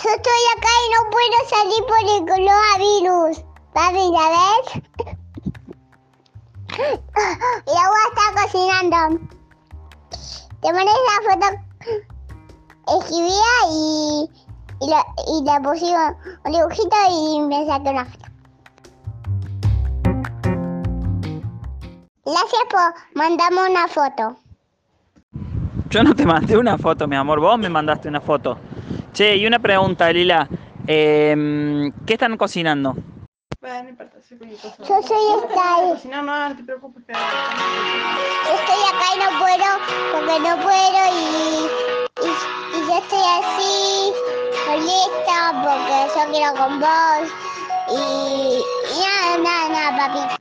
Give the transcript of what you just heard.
Yo estoy acá y no puedo salir por el coronavirus. Papi, ¿ya ves? Y agua está cocinando. Te mandé la foto. Escribía y, y, le, y le puse un dibujito y me saqué una foto. Gracias por mandarme una foto. Yo no te mandé una foto, mi amor, vos me mandaste una foto. Che, y una pregunta, Lila. em, ¿Qué están cocinando? Bueno, no importa, soy cualquier cosa. Yo soy Style. Cocinar no, no te preocupes. Que... Estoy acá y no puedo porque no puedo y, y, y yo estoy así, solita porque yo quiero con vos y, y nada, nada, nada, papi.